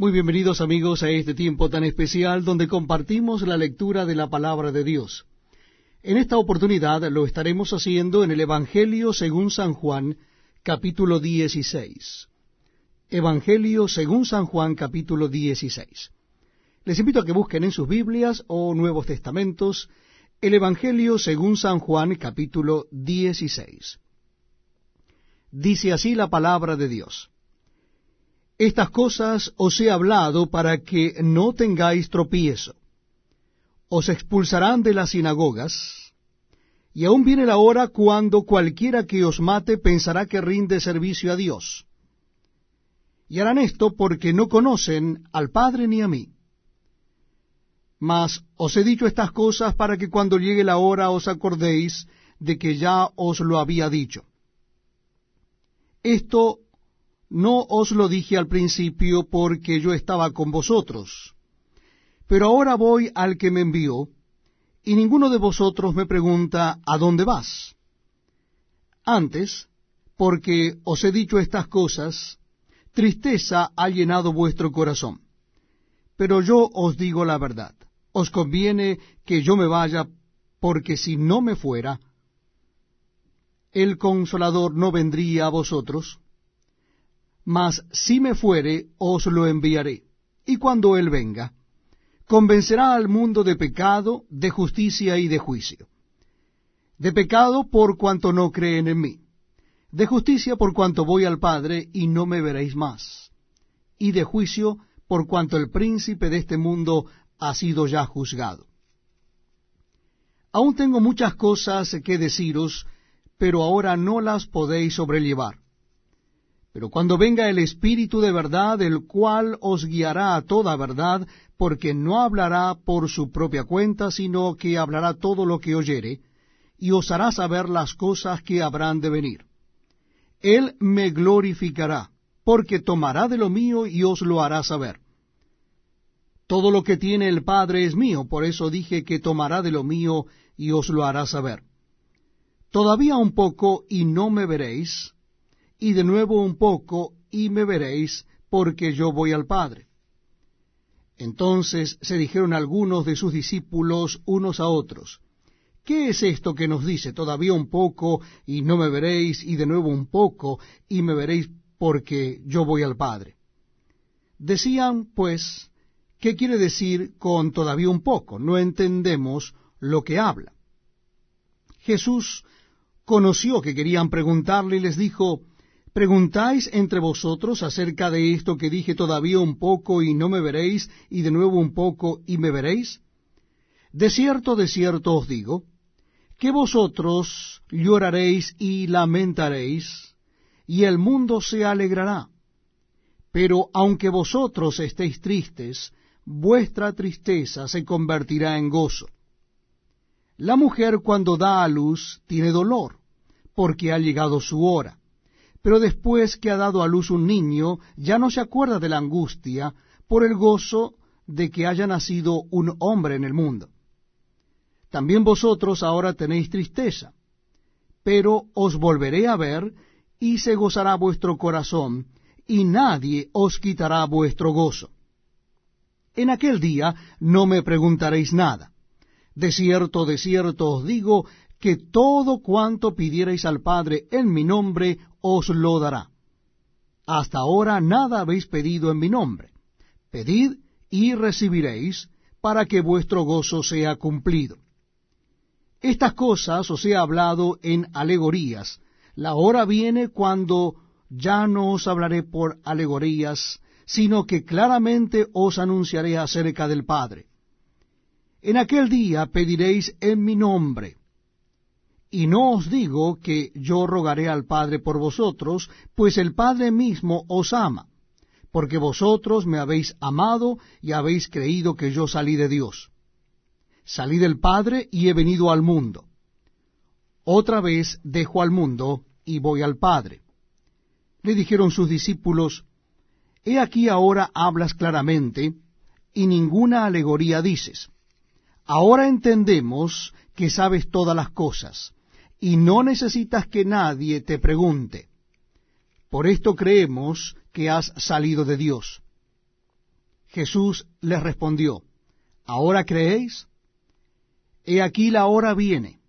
Muy bienvenidos amigos a este tiempo tan especial donde compartimos la lectura de la palabra de Dios. En esta oportunidad lo estaremos haciendo en el Evangelio según San Juan, capítulo 16. Evangelio según San Juan, capítulo 16. Les invito a que busquen en sus Biblias o Nuevos Testamentos el Evangelio según San Juan, capítulo 16. Dice así la palabra de Dios. Estas cosas os he hablado para que no tengáis tropiezo. Os expulsarán de las sinagogas, y aún viene la hora cuando cualquiera que os mate pensará que rinde servicio a Dios. Y harán esto porque no conocen al Padre ni a mí. Mas os he dicho estas cosas para que cuando llegue la hora os acordéis de que ya os lo había dicho. Esto no os lo dije al principio porque yo estaba con vosotros. Pero ahora voy al que me envió, y ninguno de vosotros me pregunta, ¿a dónde vas? Antes, porque os he dicho estas cosas, tristeza ha llenado vuestro corazón. Pero yo os digo la verdad, os conviene que yo me vaya, porque si no me fuera, el consolador no vendría a vosotros, mas si me fuere, os lo enviaré. Y cuando él venga, convencerá al mundo de pecado, de justicia y de juicio. De pecado por cuanto no creen en mí. De justicia por cuanto voy al Padre y no me veréis más. Y de juicio por cuanto el príncipe de este mundo ha sido ya juzgado. Aún tengo muchas cosas que deciros, pero ahora no las podéis sobrellevar. Pero cuando venga el Espíritu de verdad, el cual os guiará a toda verdad, porque no hablará por su propia cuenta, sino que hablará todo lo que oyere, y os hará saber las cosas que habrán de venir. Él me glorificará, porque tomará de lo mío y os lo hará saber. Todo lo que tiene el Padre es mío, por eso dije que tomará de lo mío y os lo hará saber. Todavía un poco y no me veréis, y de nuevo un poco, y me veréis, porque yo voy al Padre. Entonces se dijeron algunos de sus discípulos unos a otros, ¿qué es esto que nos dice? Todavía un poco, y no me veréis, y de nuevo un poco, y me veréis, porque yo voy al Padre. Decían, pues, ¿qué quiere decir con todavía un poco? No entendemos lo que habla. Jesús conoció que querían preguntarle y les dijo, ¿Preguntáis entre vosotros acerca de esto que dije todavía un poco y no me veréis, y de nuevo un poco y me veréis? De cierto, de cierto os digo, que vosotros lloraréis y lamentaréis, y el mundo se alegrará. Pero aunque vosotros estéis tristes, vuestra tristeza se convertirá en gozo. La mujer cuando da a luz tiene dolor, porque ha llegado su hora pero después que ha dado a luz un niño, ya no se acuerda de la angustia por el gozo de que haya nacido un hombre en el mundo. También vosotros ahora tenéis tristeza, pero os volveré a ver, y se gozará vuestro corazón, y nadie os quitará vuestro gozo. En aquel día no me preguntaréis nada. De cierto, de cierto os digo que todo cuanto pidierais al Padre en mi nombre os lo dará. Hasta ahora nada habéis pedido en mi nombre. Pedid y recibiréis, para que vuestro gozo sea cumplido. Estas cosas os he hablado en alegorías. La hora viene cuando ya no os hablaré por alegorías, sino que claramente os anunciaré acerca del Padre. En aquel día pediréis en mi nombre, y no os digo que yo rogaré al Padre por vosotros, pues el Padre mismo os ama, porque vosotros me habéis amado y habéis creído que yo salí de Dios. Salí del Padre y he venido al mundo. Otra vez dejo al mundo y voy al Padre. Le dijeron sus discípulos, He aquí ahora hablas claramente, y ninguna alegoría dices. Ahora entendemos que sabes todas las cosas y no necesitas que nadie te pregunte. Por esto creemos que has salido de Dios. Jesús les respondió, ¿ahora creéis? He aquí la hora viene,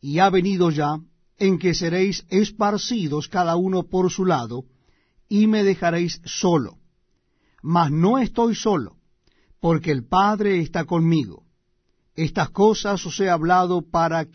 y ha venido ya, en que seréis esparcidos cada uno por su lado, y me dejaréis solo. Mas no estoy solo, porque el Padre está conmigo. Estas cosas os he hablado para que